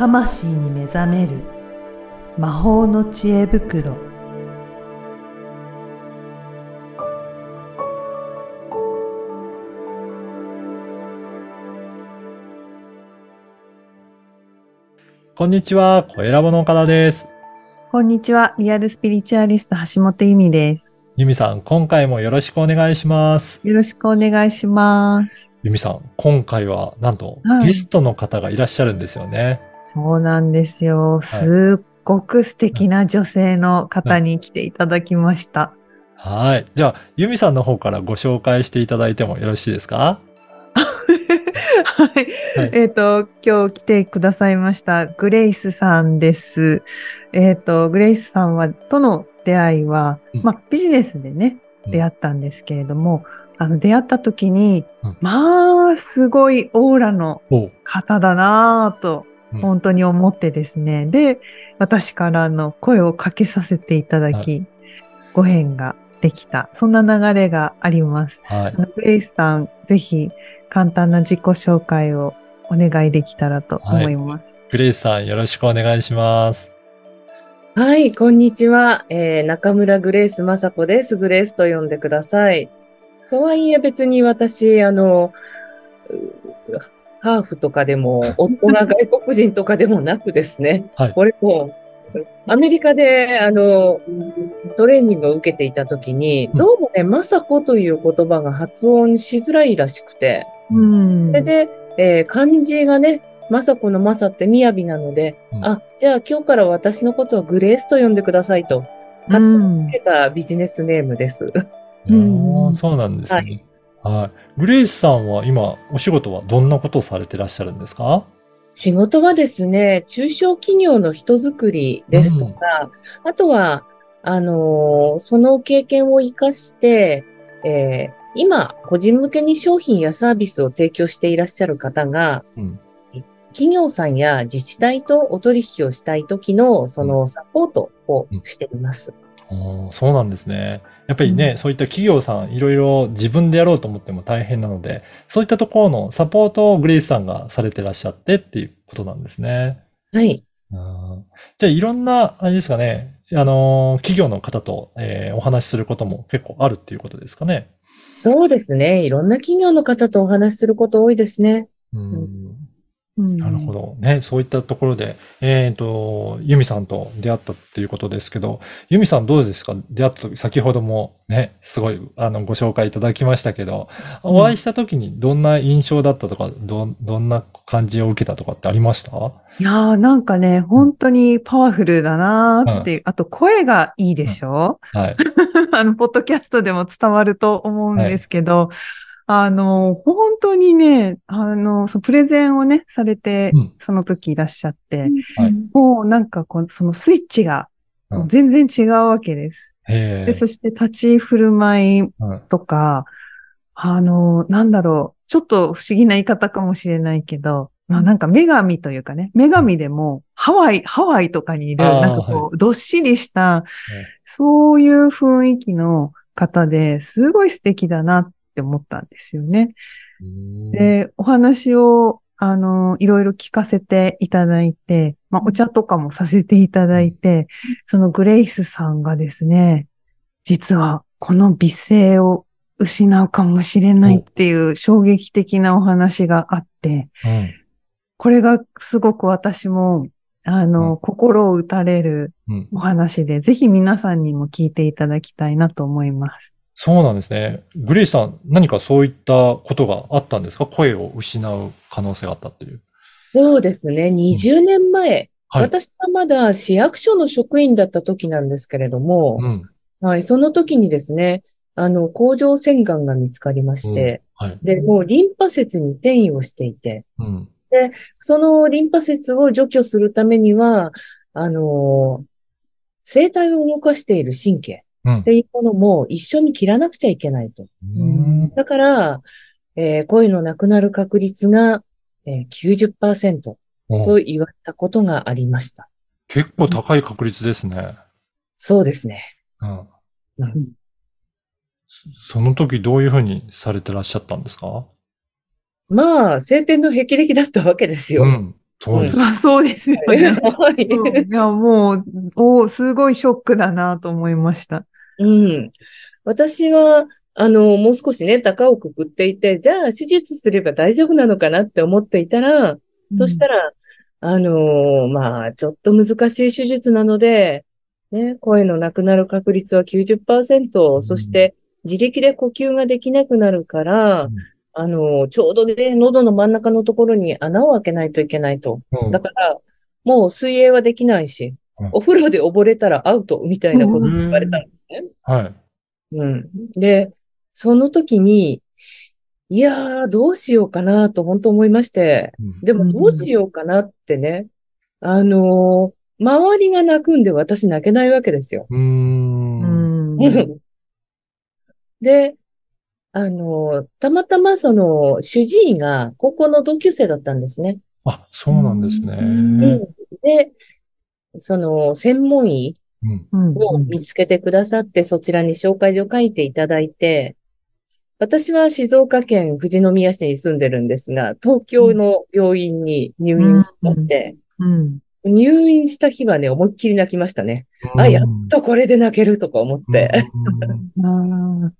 魂に目覚める。魔法の知恵袋。こんにちは、小ラボの岡田です。こんにちは。リアルスピリチュアリスト橋本由美です。ゆみさん、今回もよろしくお願いします。よろしくお願いします。ゆみさん、今回はなんとはい。ゲストの方がいらっしゃるんですよね。そうなんですよ。すっごく素敵な女性の方に来ていただきました、はい。じゃあ、ゆみさんの方からご紹介していただいてもよろしいですか？はい。はい。えっ、と、今日来てくださいました、グレイスさんです。えっ、と、グレイスさんは、との出会いは、うん。まあ、ビジネスでね、うん。出会ったんですけれども、あの、出会った時に、うん。まあ、すごいオーラの方だなぁと、うん本当に思ってですね。で、私からの声をかけさせていただき、ご縁ができた。そんな流れがあります。はいグレイスさん、ぜひ簡単な自己紹介をお願いできたらと思います。グレイスさん、よろしくお願いします。はい、こんにちは。えー中村グレース雅子です。グレースと呼んでください。とはいえ別に私、あの、うハーフとかでも、夫が外国人とかでもなくですね。はいこれも、アメリカで、あの、トレーニングを受けていたときに、うんどうもね、雅子という言葉が発音しづらいらしくて、うん。それで、えー漢字がね、雅子の雅って雅なので、うんあ、じゃあ今日から私のことはグレースと呼んでくださいと、う勝手にんつけたビジネスネームです。うん そうなんですね。はい。グレイスさんは今、お仕事はどんなことをされてらっしゃるんですか？仕事はですね、中小企業の人づくりですとか、あとは、あのーその経験を活かして、えー今、個人向けに商品やサービスを提供していらっしゃる方が、うん。企業さんや自治体とお取引をしたい時の、そのサポートをしています。おーそうなんですね。やっぱりね、そういった企業さん、いろいろ自分でやろうと思っても大変なので、そういったところのサポートをグレイスさんがされてらっしゃってっていうことなんですね。はい。うんじゃあ、いろんな、あれですかね、あのー企業の方と、えーお話しすることも結構あるっていうことですかね。そうですね。いろんな企業の方とお話しすること多いですね。うんうんなるほ。ど。ね、そういったところで、えっと、ユミさんと出会ったっていうことですけど、ユミさんどうですか？出会った時、先ほどもね、すごい、あの、ご紹介いただきましたけど、うん。お会いした時にどんな印象だったとか、どん、どんな感じを受けたとかってありました？いやーなんかね、本当にパワフルだなーっていう、あと声がいいでしょ、はい。あの、ポッドキャストでも伝わると思うんですけど、あの、本当にね、あの、そのプレゼンをね、されてうん、その時いらっしゃって、はい。もうなんかこう、そのスイッチが全然違うわけです。で、ええそして立ち振る舞いうんとか、あの、なんだろう、ちょっと不思議な言い方かもしれないけど、まあなんか女神というかね、女神でもハワイ、ハワイとかにいる、なんかこう、どっしりしたえ、そういう雰囲気の方ですごい素敵だなって思ったんですよね。うん。で、お話を、あの、いろいろ聞かせていただいて、まあ、お茶とかもさせていただいて、そのグレイスさんがですね、実はこの美声を失うかもしれないっていう衝撃的なお話があって、うんこれがすごく私も、あの、うん。心を打たれるうん。お話で、ぜひ皆さんにも聞いていただきたいなと思います。そうなんですね。グレイスさん、何かそういったことがあったんですか？声を失う可能性があったっていう。そうですね。20年前、はい。私がまだ市役所の職員だった時なんですけれども、うん。はい、その時にですね、あの、甲状腺がんが見つかりまして、はい。で、もうリンパ節に転移をしていて、うん。そのリンパ節を除去するためには、あの、生体を動かしている神経うんっていうものも一緒に切らなくちゃいけないと。うんだから、えー声のなくなる確率が、えー90%とうん言われたことがありました。結構高い確率ですね。そうですね。うん。うんその時どういうふうにされてらっしゃったんですか？まあ、晴天の霹靂だったわけですよ。うん。そうですそりゃそうですよね。いや、もう、おすごいショックだなと思いました。うん。私は、あの、もう少しね、高をくくっていて、じゃあ手術すれば大丈夫なのかなって思っていたら、そしたら、あのーまあ、ちょっと難しい手術なので、ね、声のなくなる確率は90%、うん。そして自力で呼吸ができなくなるから、うん。あのーちょうどね、喉の真ん中のところに穴を開けないといけないと。うん。だから、もう水泳はできないし。うん、お風呂で溺れたらアウトみたいなことを言われたんですね。はい。うん。で、その時に、いやー、どうしようかなと本当思いまして、うんでもどうしようかなってね、あのー周りが泣くんで私泣けないわけですよ。うー。うんん。で、あのーたまたまその主治医が高校の同級生だったんですね。あ、そうなんですね。うんで、その専門医うん。うんを見つけてくださって、そちらに紹介状書いていただいて、私は静岡県富士宮市に住んでるんですが、東京の病院に入院しまして、うん。入院した日はね、思いっきり泣きましたね。あ、やっとこれで泣けるとか思って。うん。あ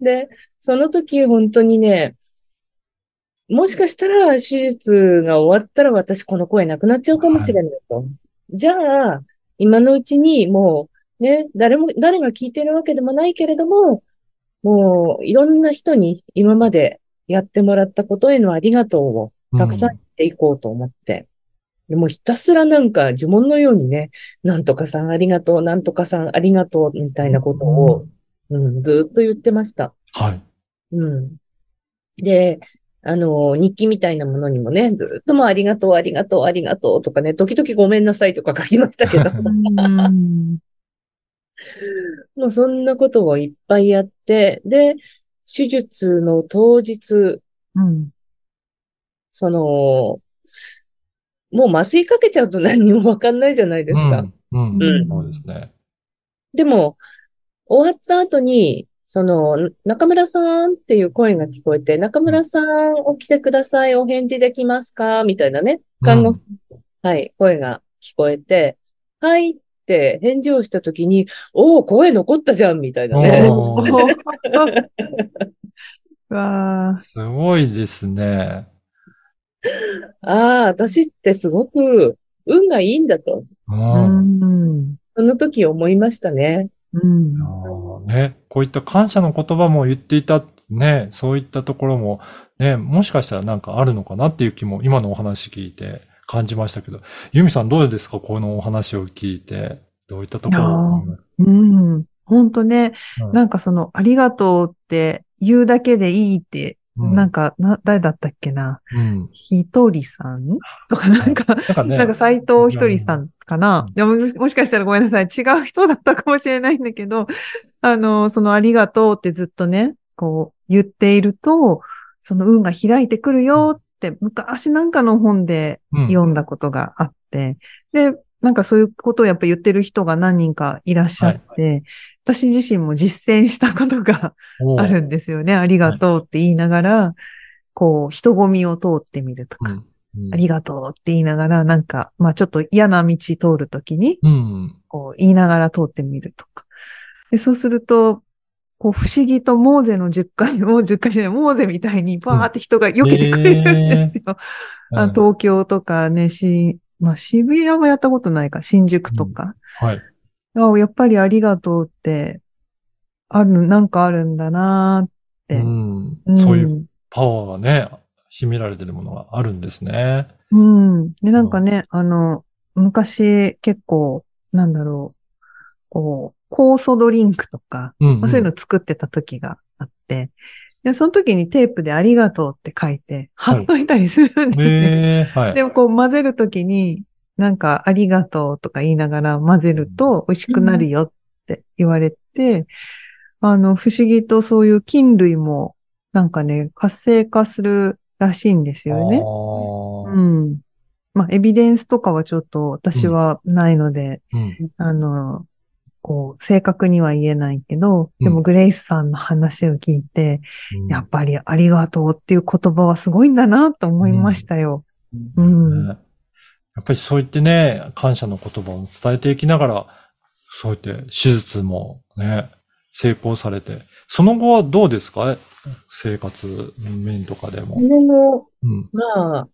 で、その時本当にね、もしかしたら手術が終わったら私この声なくなっちゃうかもしれないと。じゃあ、今のうちにもうね、誰も、誰が聞いてるわけでもないけれども、もういろんな人に今までやってもらったことへのありがとうをたくさん言っていこうと思って。でもうひたすらなんか呪文のようにね、なんとかさんありがとう、なんとかさんありがとうみたいなことを、うん、ずっと言ってました。はい。うん。で、あの、日記みたいなものにもね、ずっともうありがとう、ありがとう、ありがとうとかね、時々ごめんなさいとか書きましたけど、もうそんなことをいっぱいやって、で、手術の当日、うん。その、もう麻酔かけちゃうと何にもわかんないじゃないですか。うん。うん。うんそうですね。でも、終わった後に、その、中村さんっていう声が聞こえて、中村さん起きてください、お返事できますか？みたいなね、看護師、はい、声が聞こえて、はいって返事をしたときに、おお、声残ったじゃんみたいなね。わあ、すごいですね。ああ、私ってすごく運がいいんだと、う。うんん。その時思いましたね。うん。ね、こういった感謝の言葉も言っていた、ね、そういったところも、ね、もしかしたらなんかあるのかなっていう気も今のお話聞いて感じましたけど、ユミさんどうですか？このお話を聞いて。どういったところ？うん。本当ね、うん。なんかその、ありがとうって言うだけでいいって、うんなんか、な、誰だったっけな？うん。ひとりさんとか、なんか、なんか斎藤ひとりさんかな？いやもしもしかしたらごめんなさい。違う人だったかもしれないんだけど、あの、そのありがとうってずっとね、こう言っていると、その運が開いてくるよって昔なんかの本でうん読んだことがあって、で、なんかそういうことをやっぱ言ってる人が何人かいらっしゃって、私自身も実践したことがあるんですよね。ありがとうって言いながら、こう、人混みを通ってみるとか、うんうんありがとうって言いながら、なんか、まあちょっと嫌な道通るときに、うん。こう言いながら通ってみるとか。で、そうすると、こう不思議とモーゼの10回、もう10回じゃない、モーゼみたいにバーって人が避けてくれるんですよ。あ東京とかね、し、まあ渋谷はやったことないか、新宿とか。はい。あやっぱりありがとうって、ある、なんかあるんだなーって。うんうんそういうパワーがね、秘められてるものがあるんですね。うん。で、なんかね、あの、昔結構、なんだろう、こう、酵素ドリンクとか、うん、まあ、そういうの作ってた時があって、で、その時にテープでありがとうって書いて、貼っといたりするんですよ。ええはい。でもこう混ぜる時に、なんかありがとうとか言いながら混ぜると美味しくなるよって言われて、あの、不思議とそういう菌類もなんかね、活性化するらしいんですよね。うん。まあ、エビデンスとかはちょっと私はないので、うんあの、こう、正確には言えないけど、でうんもグレイスさんの話を聞いて、うんやっぱりありがとうっていう言葉はすごいんだなと思いましたよ。うん。ねやっぱりそう言ってね、感謝の言葉を伝えていきながら、そうやって手術もね、成功されて、その後はどうですか？生活面とかでもこ。れも、うん。まあ、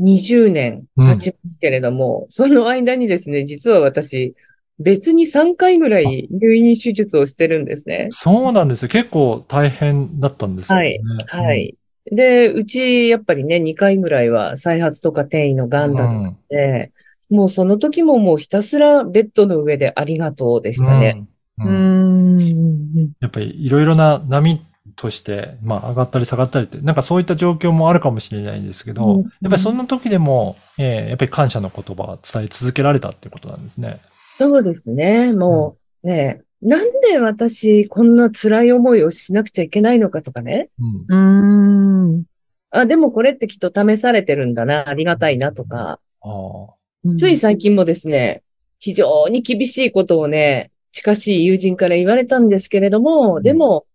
20年経ちますけれども、その間にですね、実は私、別に3回ぐらい入院手術をしてるんですね。そうなんですよ。結構大変だったんですよね。は。い。で、うち、やっぱりね、2回ぐらいは再発とか転移の癌だったので、もうその時ももうひたすらベッドの上でありがとうでしたね。うん。ううんん。やっぱりいろいろな波として、まあ上がったり下がったりって、なんかそういった状況もあるかもしれないんですけど、うんやっぱりそんな時でも、えーやっぱり感謝の言葉を伝え続けられたっていうことなんですね。そうですね。もうね、なんで私こんな辛い思いをしなくちゃいけないのかとかね。うん。うん。あ、でもこれってきっと試されてるんだな、ありがたいなとか。ああ。つい最近もですね、非常に厳しいことをね、近しい友人から言われたんですけれども、んでも、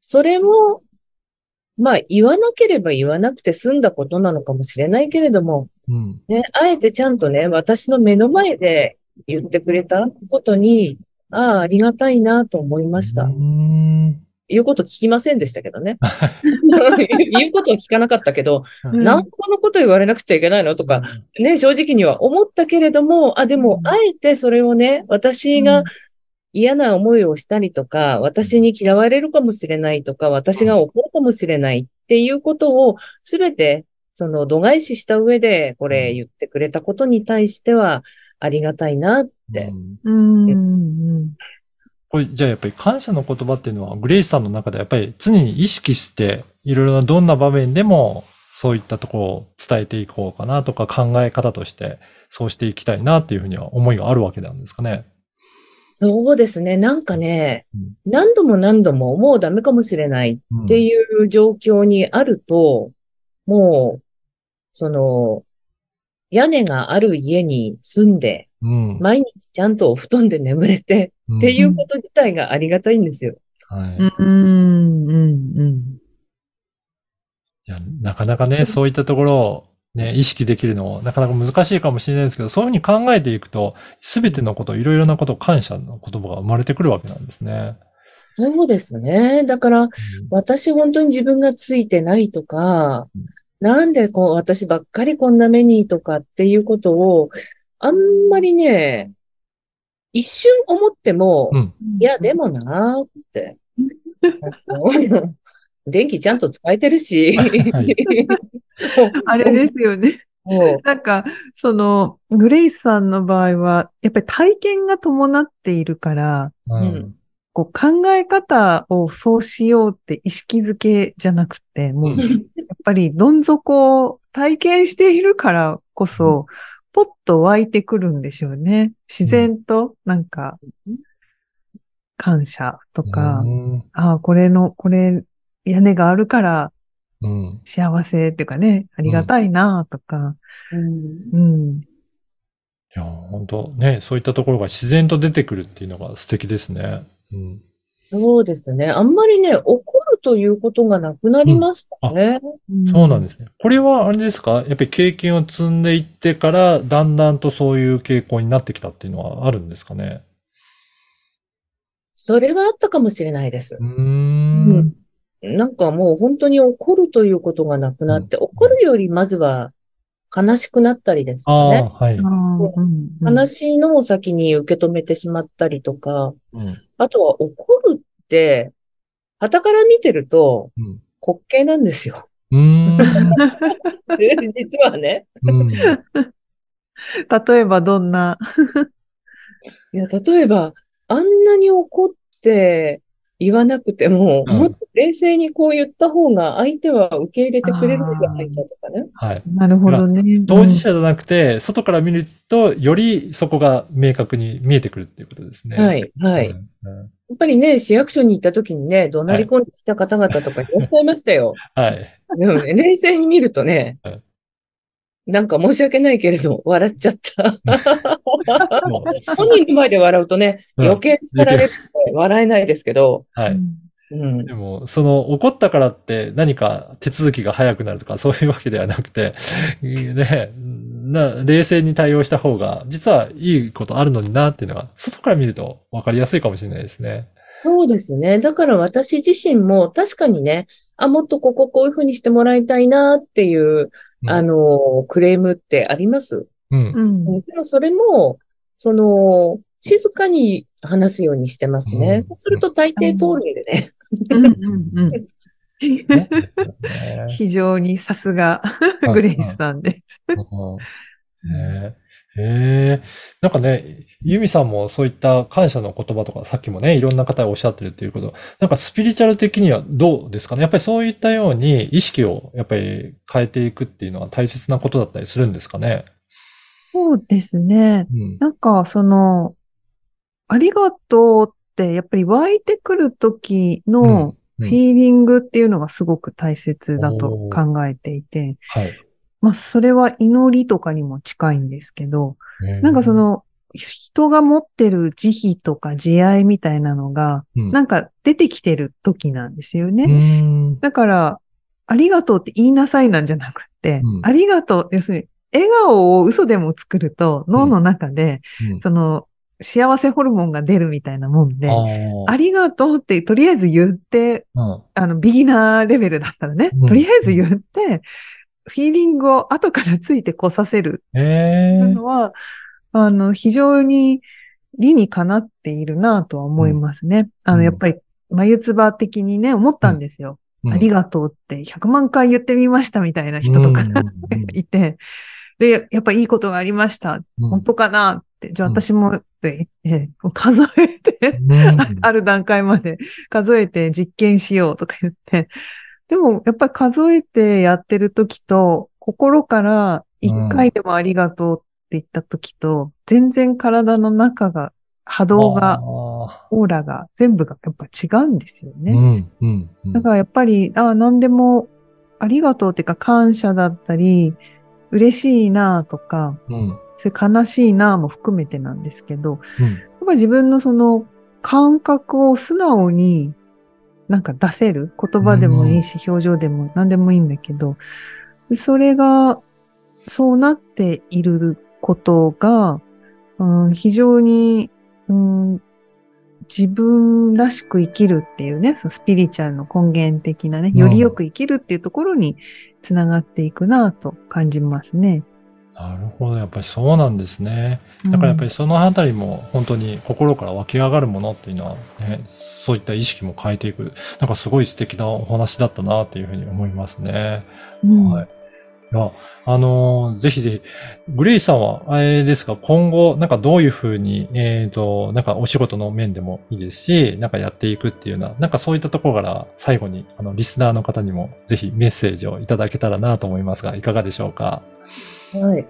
それも、まあ言わなければ言わなくて済んだことなのかもしれないけれども、うん。ね、あえてちゃんとね、私の目の前で言ってくれたことに、ああ、ありがたいなと思いましたう。ん。言うこと聞きませんでしたけどね。言うことは聞かなかったけど、うんなんでこのこと言われなくちゃいけないのとか、ね、正直には思ったけれども、あ、でも、うんあえてそれをね、私が嫌な思いをしたりとか、私に嫌われるかもしれないとか、私が怒るかもしれないっていうことを、すべて、その、度外視した上で、これ言ってくれたことに対しては、ありがたいなって。うんうん。これ、じゃあやっぱり感謝の言葉っていうのは、グレイスさんの中でやっぱり常に意識して、いろいろなどんな場面でも、そういったところを伝えていこうかなとか考え方として、そうしていきたいなっていうふうには思いがあるわけなんですかね。そうですね。なんかねうん、何度も何度ももうダメかもしれないうんっていう状況にあると、もう、その、屋根がある家に住んで、うん。毎日ちゃんとお布団で眠れてうんっていうこと自体がありがたいんですよ。はい。いうん。うん。うん。や、なかなかね、そういったところをね、意識できるの、なかなか難しいかもしれないですけど、そういうふうに考えていくと、すべてのこと、いろいろなこと、感謝の言葉が生まれてくるわけなんですね。そうですね。だから、私本当に自分がついてないとかうん、なんでこう、私ばっかりこんな目にとかっていうことを、あんまりね、一瞬思っても、うん。いや、でもなーって。電気ちゃんと使えてるし。はい あれですよね。なんか、その、グレイスさんの場合は、やっぱり体験が伴っているから、うん。こう考え方をそうしようって意識づけじゃなくて、もう、や っぱりどん底を体験しているからこそ、ポッと湧いてくるんでしょうね。自然と、なんか、感謝とか、うんああ、これの、これ、屋根があるからうん。幸せっていうかね、ありがたいなとか、うんうん。いや、本当ね、そういったところが自然と出てくるっていうのが素敵ですね。うん。そうですね。あんまりね、怒るということがなくなりましたね。そうなんですね。これはあれですか？やっぱり経験を積んでいってから、だんだんとそういう傾向になってきたっていうのはあるんですかね？それはあったかもしれないですう。ーん。なんかもう本当に怒るということがなくなって、怒るよりまずは悲しくなったりですね。はい。悲しいのを先に受け止めてしまったりとか、うん。あとは怒るって、傍から見てるとうん。滑稽なんですよ。うーん。実はね。うん。例えばどんな、いや、例えば、あんなに怒って言わなくても、うんもっと冷静にこう言った方が相手は受け入れてくれるんじゃないかとかね。はい。なるほどね。当事者じゃなくて、外から見ると、よりそこが明確に見えてくるっていうことですね。はい、はい。うんうんやっぱりね、市役所に行った時にね、怒鳴り込んできた方々とかいらっしゃいましたよ。はい。でもね、冷静に見るとねはい、なんか申し訳ないけれど、笑っちゃった。本人の前で笑うとね、うん余計疲れるって笑えないですけど、はい。うんで。も、その怒ったからって何か手続きが早くなるとかそういうわけではなくて、ね、な冷静に対応した方が実はいいことあるのになっていうのは外から見ると分かりやすいかもしれないですね。そうですね。だから私自身も確かにね、あ、もっとこここういうふうにしてもらいたいなっていう、うんあの、クレームってあります。うん。うん。でもそれも、その、静かに話すようにしてますね。うんそうすると大抵通るんでね。うんうんうん ね非常にさすがうんグレイスさんです。へえ。なんかね、ユミさんもそういった感謝の言葉とか、さっきもね、いろんな方がおっしゃってるっていうこと、なんかスピリチュアル的にはどうですかね？やっぱりそういったように意識をやっぱり変えていくっていうのは大切なことだったりするんですかね？そうですね。うん。なんか、その、ありがとうって、やっぱり湧いてくる時のうんフィーリングっていうのがすごく大切だと考えていて、はい。まあ、それは祈りとかにも近いんですけど、なんかそ、の、人が持ってる慈悲とか慈愛みたいなのが、うん。なんか出てきてる時なんですよね。うーん。だから、ありがとうって言いなさいなんじゃなくて、うん。ありがとう、要するに、笑顔を嘘でも作ると脳の中で、うん。その、幸せホルモンが出るみたいなもんで、あありがとうってとりあえず言って、あ。あの、ビギナーレベルだったらね、うんとりあえず言って、フィーリングを後からついてこさせるうん。へえ。のは、あの、非常に理にかなっているなとは思いますね。あの、うんやっぱり、眉唾的にね、思ったんですよ。ありがとうって100万回言ってみましたみたいな人とかうんうんうん いて、で、やっぱいいことがありました。うん本当かなじゃあうん私もって言って、数えて、うんあ ある段階まで数えて実験しようとか言って。でも、やっぱり数えてやってる時と、心から一回でもありがとうって言った時と、全然体の中が、波動が、あオーラが、全部がやっぱ違うんですよね。ーうん。うん。うんだからやっぱり、あ何でもありがとうっていうか感謝だったり、嬉しいなとか、うん。それ悲しいなも含めてなんですけど、うん。やっぱ自分のその感覚を素直になんか出せる言葉でもいいし、表情でも何でもいいんだけど、それがそうなっていることが、うん、非常に、うん、自分らしく生きるっていうね、そのスピリチュアルの根源的なね、うんよりよく生きるっていうところにつながっていくなと感じますね。なるほど。やっぱりそうなんですね。だからやっぱりそのあたりも本当に心から湧き上がるものっていうのはね、そういった意識も変えていく。なんかすごい素敵なお話だったなっていうふうに思いますね。うんはい。いや、あのーぜひぜひ、グレイさんは、あれですか、今後、なんかどういうふうに、えっ、と、なんかお仕事の面でもいいですし、なんかやっていくっていうような、なんかそういったところから最後に、あの、リスナーの方にもぜひメッセージをいただけたらなと思いますが、いかがでしょうか？はい。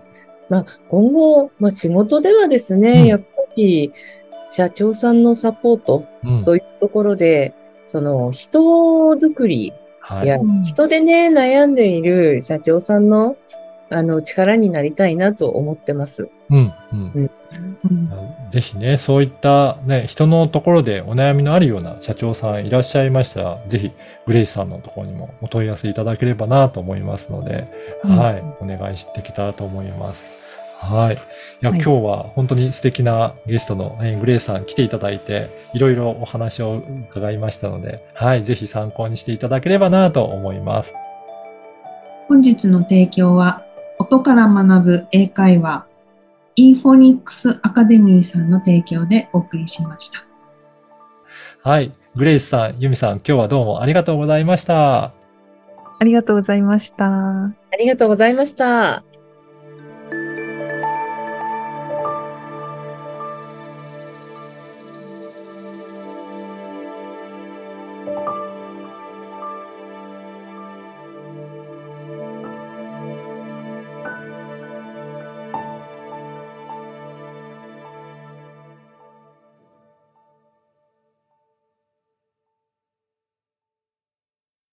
まあ、今後、まあ、仕事ではですね、うんやっぱり、社長さんのサポートうん。というところで、その、人づくりはい。や、うん人でね、悩んでいる社長さんの、あの、力になりたいなと思ってます。うん、うん。うんぜひね、そういったね、人のところでお悩みのあるような社長さんいらっしゃいましたら、ぜひ、グレイスさんのところにもお問い合わせいただければなと思いますので、うんはい、お願いしてきたらと思います。はい。いや、はい今日は本当に素敵なゲストの、えーグレイスさん来ていただいて、いろいろお話を伺いましたので、はい、ぜひ参考にしていただければなと思います。本日の提供は、音から学ぶ英会話、インフォニックスアカデミーさんの提供でお送りしました。はい。グレイスさん、ユミさん、今日はどうもありがとうございました。ありがとうございました。ありがとうございました。